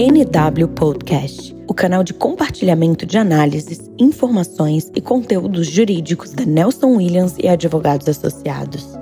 NW Podcast, o canal de compartilhamento de análises, informações e conteúdos jurídicos da Nelson Williams e advogados associados.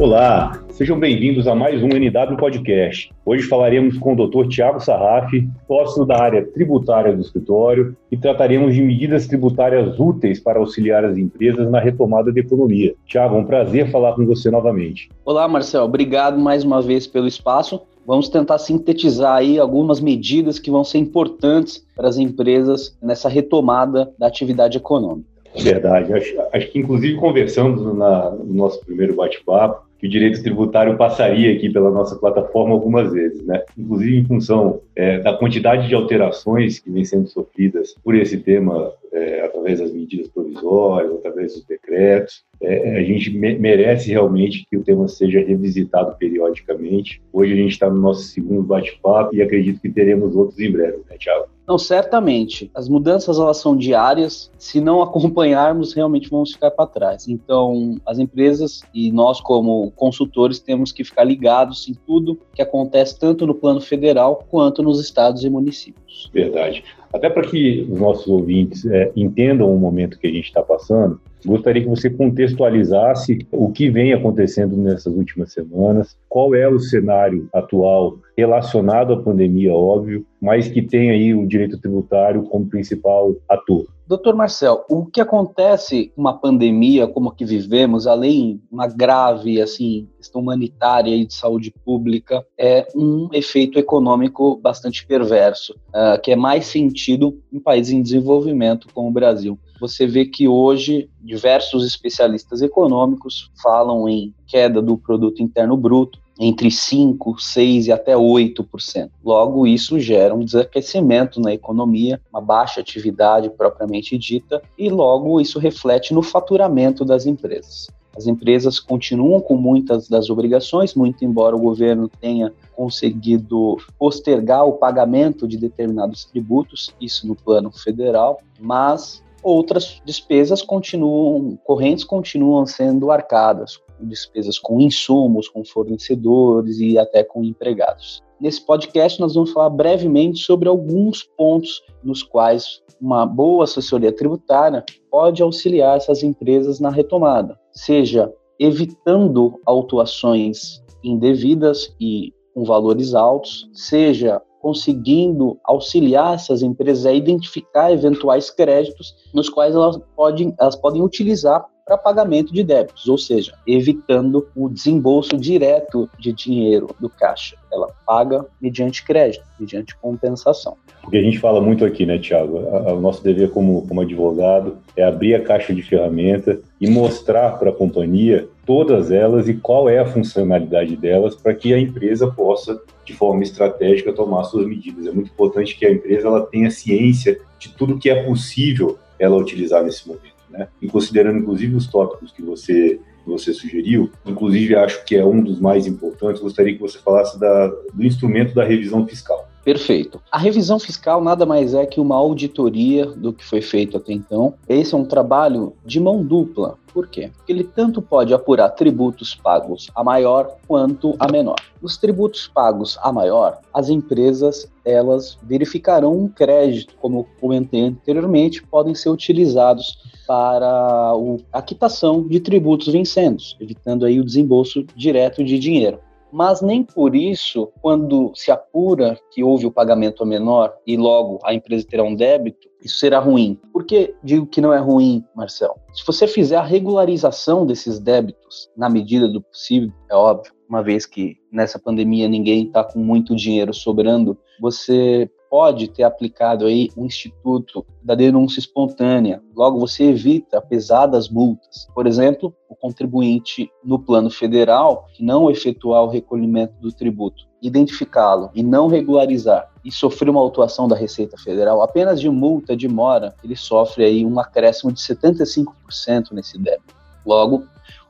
Olá, Sejam bem-vindos a mais um NW Podcast. Hoje falaremos com o Dr. Tiago Sarraf, sócio da área tributária do escritório, e trataremos de medidas tributárias úteis para auxiliar as empresas na retomada da economia. Tiago, é um prazer falar com você novamente. Olá, Marcel. Obrigado mais uma vez pelo espaço. Vamos tentar sintetizar aí algumas medidas que vão ser importantes para as empresas nessa retomada da atividade econômica. Verdade. Acho, acho que, inclusive, conversamos na, no nosso primeiro bate-papo que o direito tributário passaria aqui pela nossa plataforma algumas vezes, né? Inclusive em função é, da quantidade de alterações que vem sendo sofridas por esse tema é, através das medidas provisórias, através dos decretos. É, a gente me merece realmente que o tema seja revisitado periodicamente. Hoje a gente está no nosso segundo bate-papo e acredito que teremos outros em breve, né, Tiago? Não, certamente. As mudanças elas são diárias. Se não acompanharmos, realmente vamos ficar para trás. Então, as empresas e nós, como consultores, temos que ficar ligados em tudo que acontece tanto no plano federal quanto nos estados e municípios. Verdade. Até para que os nossos ouvintes é, entendam o momento que a gente está passando, gostaria que você contextualizasse o que vem acontecendo nessas últimas semanas, qual é o cenário atual relacionado à pandemia, óbvio, mas que tem aí o direito tributário como principal ator. Doutor Marcel, o que acontece uma pandemia como a que vivemos, além de uma grave assim, questão humanitária e de saúde pública, é um efeito econômico bastante perverso, uh, que é mais sentido em países em desenvolvimento como o Brasil. Você vê que hoje diversos especialistas econômicos falam em queda do produto interno bruto, entre 5, 6 e até 8%. Logo, isso gera um desaquecimento na economia, uma baixa atividade propriamente dita, e logo isso reflete no faturamento das empresas. As empresas continuam com muitas das obrigações, muito embora o governo tenha conseguido postergar o pagamento de determinados tributos, isso no plano federal, mas outras despesas continuam, correntes continuam sendo arcadas, despesas com insumos, com fornecedores e até com empregados. Nesse podcast, nós vamos falar brevemente sobre alguns pontos nos quais uma boa assessoria tributária pode auxiliar essas empresas na retomada, seja evitando autuações indevidas e com valores altos, seja conseguindo auxiliar essas empresas a identificar eventuais créditos nos quais elas podem, elas podem utilizar para pagamento de débitos, ou seja, evitando o desembolso direto de dinheiro do caixa. Ela paga mediante crédito, mediante compensação. O que a gente fala muito aqui, né, Tiago? O nosso dever como, como advogado é abrir a caixa de ferramenta e mostrar para a companhia todas elas e qual é a funcionalidade delas para que a empresa possa, de forma estratégica, tomar suas medidas. É muito importante que a empresa ela tenha ciência de tudo que é possível ela utilizar nesse momento né? E considerando inclusive os tópicos que você que você sugeriu, inclusive acho que é um dos mais importantes, gostaria que você falasse da, do instrumento da revisão fiscal. Perfeito. A revisão fiscal nada mais é que uma auditoria do que foi feito até então. Esse é um trabalho de mão dupla. Por quê? Porque ele tanto pode apurar tributos pagos a maior quanto a menor. Nos tributos pagos a maior, as empresas elas verificarão um crédito, como comentei anteriormente, podem ser utilizados para a quitação de tributos vencendo, evitando aí o desembolso direto de dinheiro mas nem por isso, quando se apura que houve o pagamento menor e logo a empresa terá um débito, isso será ruim. Por que digo que não é ruim, Marcel? Se você fizer a regularização desses débitos na medida do possível, é óbvio, uma vez que nessa pandemia ninguém está com muito dinheiro sobrando, você pode ter aplicado aí o instituto da denúncia espontânea. Logo, você evita pesadas multas. Por exemplo, o contribuinte no plano federal que não efetuar o recolhimento do tributo, identificá-lo e não regularizar e sofrer uma autuação da Receita Federal, apenas de multa de mora, ele sofre aí um acréscimo de 75% nesse débito. Logo,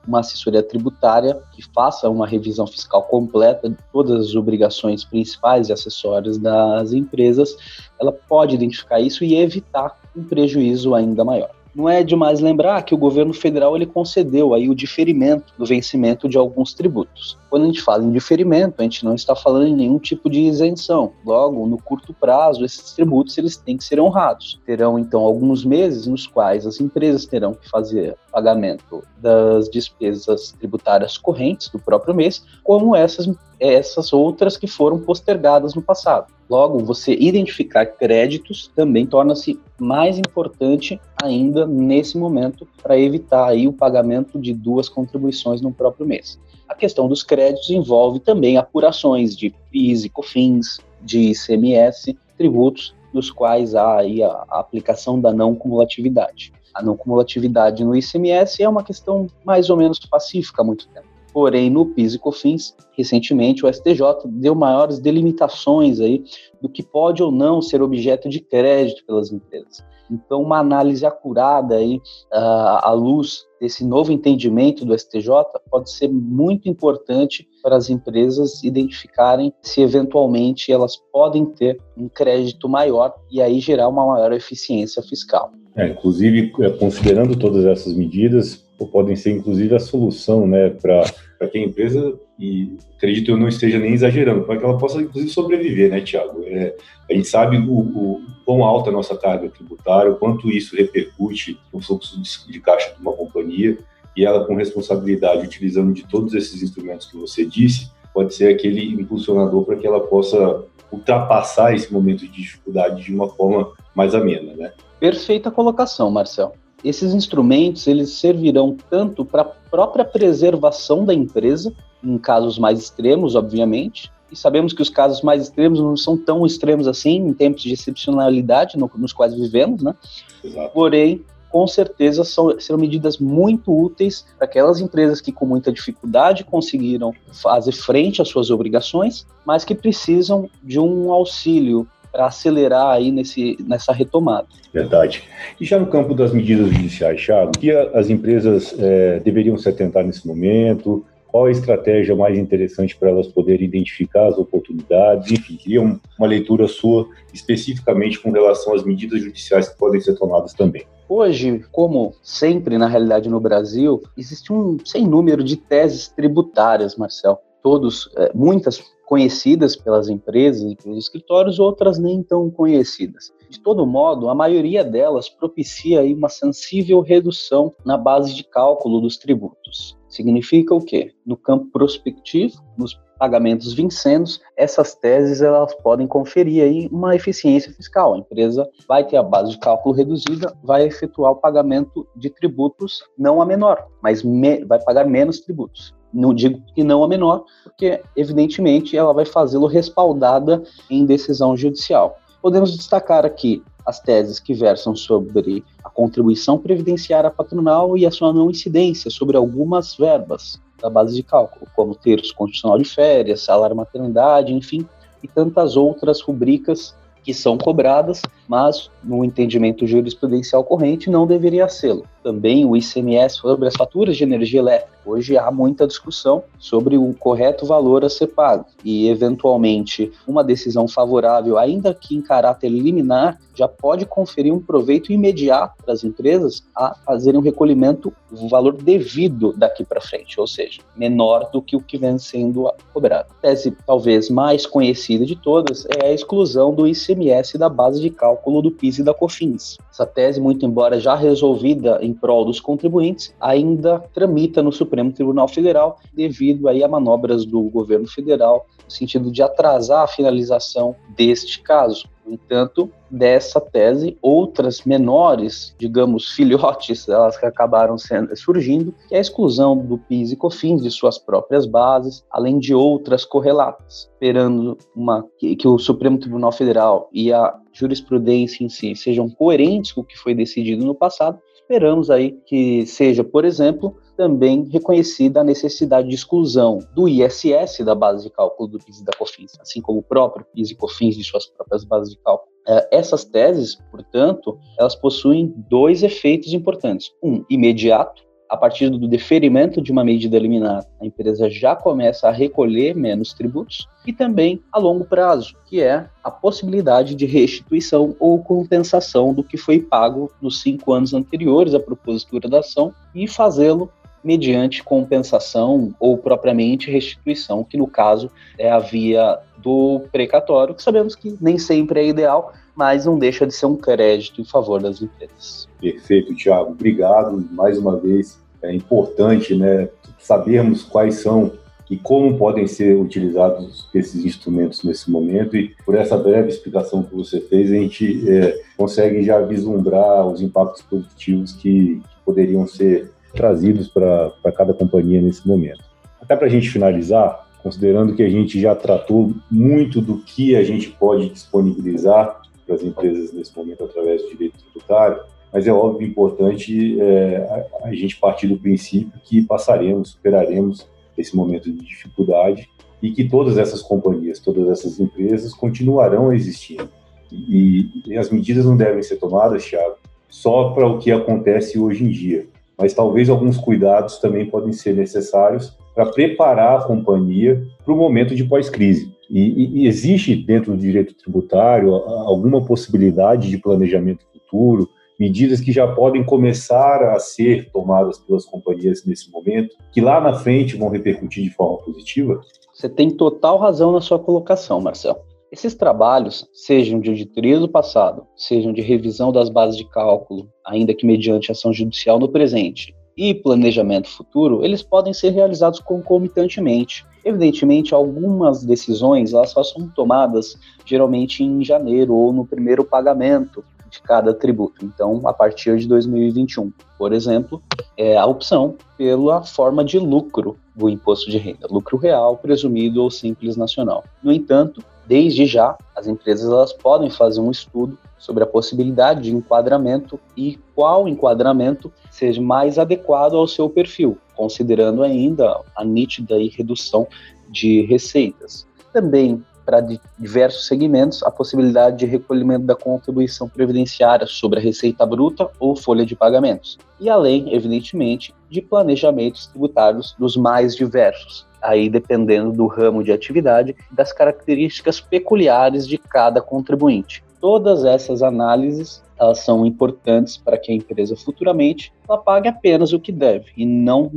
uma assessoria tributária que faça uma revisão fiscal completa de todas as obrigações principais e acessórias das empresas, ela pode identificar isso e evitar um prejuízo ainda maior. Não é demais lembrar que o governo federal ele concedeu aí o diferimento do vencimento de alguns tributos. Quando a gente fala em diferimento, a gente não está falando em nenhum tipo de isenção. Logo, no curto prazo, esses tributos eles têm que ser honrados. Terão então alguns meses nos quais as empresas terão que fazer pagamento das despesas tributárias correntes do próprio mês, como essas essas outras que foram postergadas no passado. Logo, você identificar créditos também torna-se mais importante ainda nesse momento para evitar aí o pagamento de duas contribuições no próprio mês. A questão dos créditos envolve também apurações de PIS e COFINS, de ICMS, tributos dos quais há aí a, aplicação da não cumulatividade. A não cumulatividade no ICMS é uma questão mais ou menos pacífica há muito tempo. Porém, no PIS e COFINS, recentemente o STJ deu maiores delimitações aí do que pode ou não ser objeto de crédito pelas empresas. Então, uma análise acurada aí uh, à luz desse novo entendimento do STJ pode ser muito importante para as empresas identificarem se eventualmente elas podem ter um crédito maior e aí gerar uma maior eficiência fiscal. É, inclusive, é, considerando todas essas medidas, podem ser inclusive a solução né, para que a empresa, e acredito eu não esteja nem exagerando, para que ela possa inclusive sobreviver, né, Tiago? É, a gente sabe o, o quão alta a nossa carga tributária, o quanto isso repercute no fluxo de, de caixa de uma companhia, e ela com responsabilidade, utilizando de todos esses instrumentos que você disse, pode ser aquele impulsionador para que ela possa ultrapassar esse momento de dificuldade de uma forma mais amena, né? Perfeita colocação, Marcel. Esses instrumentos eles servirão tanto para a própria preservação da empresa, em casos mais extremos, obviamente, e sabemos que os casos mais extremos não são tão extremos assim em tempos de excepcionalidade no, nos quais vivemos, né? Exato. Porém, com certeza são, serão medidas muito úteis para aquelas empresas que com muita dificuldade conseguiram fazer frente às suas obrigações, mas que precisam de um auxílio acelerar aí nesse, nessa retomada. Verdade. E já no campo das medidas judiciais, Thiago, o que as empresas é, deveriam se atentar nesse momento? Qual a estratégia mais interessante para elas poderem identificar as oportunidades? Enfim, queria uma leitura sua especificamente com relação às medidas judiciais que podem ser tomadas também. Hoje, como sempre na realidade no Brasil, existe um sem número de teses tributárias, Marcel. Todos, é, muitas conhecidas pelas empresas e pelos escritórios, outras nem tão conhecidas. De todo modo, a maioria delas propicia uma sensível redução na base de cálculo dos tributos. Significa o quê? No campo prospectivo, nos pagamentos vincendos, essas teses elas podem conferir aí uma eficiência fiscal. A empresa vai ter a base de cálculo reduzida, vai efetuar o pagamento de tributos não a menor, mas me, vai pagar menos tributos. Não digo que não a menor, porque evidentemente ela vai fazê-lo respaldada em decisão judicial. Podemos destacar aqui as teses que versam sobre a contribuição previdenciária patronal e a sua não incidência sobre algumas verbas da base de cálculo, como terço constitucional de férias, salário maternidade, enfim, e tantas outras rubricas que são cobradas, mas no entendimento jurisprudencial corrente não deveria ser. Também o ICMS sobre as faturas de energia elétrica. Hoje há muita discussão sobre o correto valor a ser pago e, eventualmente, uma decisão favorável, ainda que em caráter liminar, já pode conferir um proveito imediato para as empresas a fazerem um recolhimento o valor devido daqui para frente, ou seja, menor do que o que vem sendo cobrado. A tese talvez mais conhecida de todas é a exclusão do ICMS da base de cálculo do PIS e da COFINS. Essa tese, muito embora já resolvida em prol dos contribuintes, ainda tramita no Supremo Tribunal Federal devido aí a manobras do governo federal no sentido de atrasar a finalização deste caso. No entanto, dessa tese, outras menores, digamos, filhotes, elas que acabaram sendo, surgindo, que é a exclusão do PIS e COFINS de suas próprias bases, além de outras correlatas, esperando uma, que, que o Supremo Tribunal Federal e a jurisprudência em si sejam coerentes com o que foi decidido no passado, esperamos aí que seja, por exemplo, também reconhecida a necessidade de exclusão do ISS da base de cálculo do PIS e da COFINS, assim como o próprio PIS e COFINS de suas próprias bases de cálculo. É, essas teses, portanto, elas possuem dois efeitos importantes. Um, imediato, a partir do deferimento de uma medida liminar, a empresa já começa a recolher menos tributos, e também a longo prazo, que é a possibilidade de restituição ou compensação do que foi pago nos cinco anos anteriores à propositura da ação e fazê-lo mediante compensação ou propriamente restituição, que no caso é a via do precatório, que sabemos que nem sempre é ideal, mas não deixa de ser um crédito em favor das empresas. Perfeito, Tiago. Obrigado mais uma vez. É importante né, sabermos quais são e como podem ser utilizados esses instrumentos nesse momento. E por essa breve explicação que você fez, a gente é, consegue já vislumbrar os impactos positivos que, que poderiam ser trazidos para cada companhia nesse momento. Até para a gente finalizar, considerando que a gente já tratou muito do que a gente pode disponibilizar para as empresas nesse momento através do direito tributário, mas é óbvio importante é, a, a gente partir do princípio que passaremos, superaremos esse momento de dificuldade e que todas essas companhias, todas essas empresas continuarão existindo. E, e as medidas não devem ser tomadas, Thiago, só para o que acontece hoje em dia, mas talvez alguns cuidados também podem ser necessários para preparar a companhia para o momento de pós-crise. E, e, existe dentro do direito tributário alguma possibilidade de planejamento futuro, medidas que já podem começar a ser tomadas pelas companhias nesse momento, que lá na frente vão repercutir de forma positiva? Você tem total razão na sua colocação, Marcelo. Esses trabalhos, sejam de auditoria do passado, sejam de revisão das bases de cálculo, ainda que mediante ação judicial no presente, e planejamento futuro, eles podem ser realizados concomitantemente. Evidentemente, algumas decisões elas só são tomadas geralmente em janeiro ou no primeiro pagamento de cada tributo. Então, a partir de 2021, por exemplo, é a opção pela forma de lucro do imposto de renda, lucro real, presumido ou simples nacional. No entanto, desde já, as empresas elas podem fazer um estudo sobre a possibilidade de enquadramento e qual enquadramento seja mais adequado ao seu perfil, considerando ainda a nítida redução de receitas. Também para diversos segmentos a possibilidade de recolhimento da contribuição previdenciária sobre a receita bruta ou folha de pagamentos, e além, evidentemente, de planejamentos tributários dos mais diversos, aí dependendo do ramo de atividade das características peculiares de cada contribuinte. Todas essas análises elas são importantes para que a empresa futuramente ela pague apenas o que deve e não,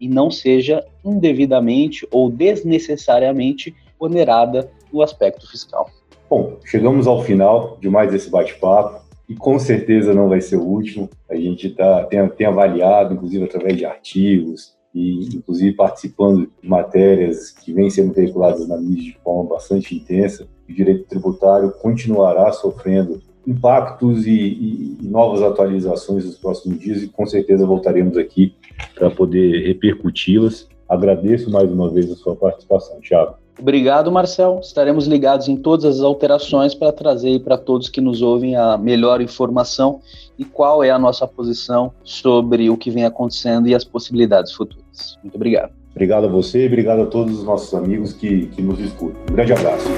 e não seja indevidamente ou desnecessariamente onerada no aspecto fiscal. Bom, chegamos ao final de mais esse bate-papo e com certeza não vai ser o último. A gente tá, tem, tem avaliado, inclusive através de artigos e inclusive participando de matérias que vêm sendo veiculadas na mídia de forma bastante intensa. O direito tributário continuará sofrendo impactos e, e, e novas atualizações nos próximos dias e com certeza voltaremos aqui para poder repercuti-las. Agradeço mais uma vez a sua participação, Thiago. Obrigado, Marcel. Estaremos ligados em todas as alterações para trazer para todos que nos ouvem a melhor informação e qual é a nossa posição sobre o que vem acontecendo e as possibilidades futuras. Muito obrigado. Obrigado a você e obrigado a todos os nossos amigos que, que nos escutam. Um grande abraço.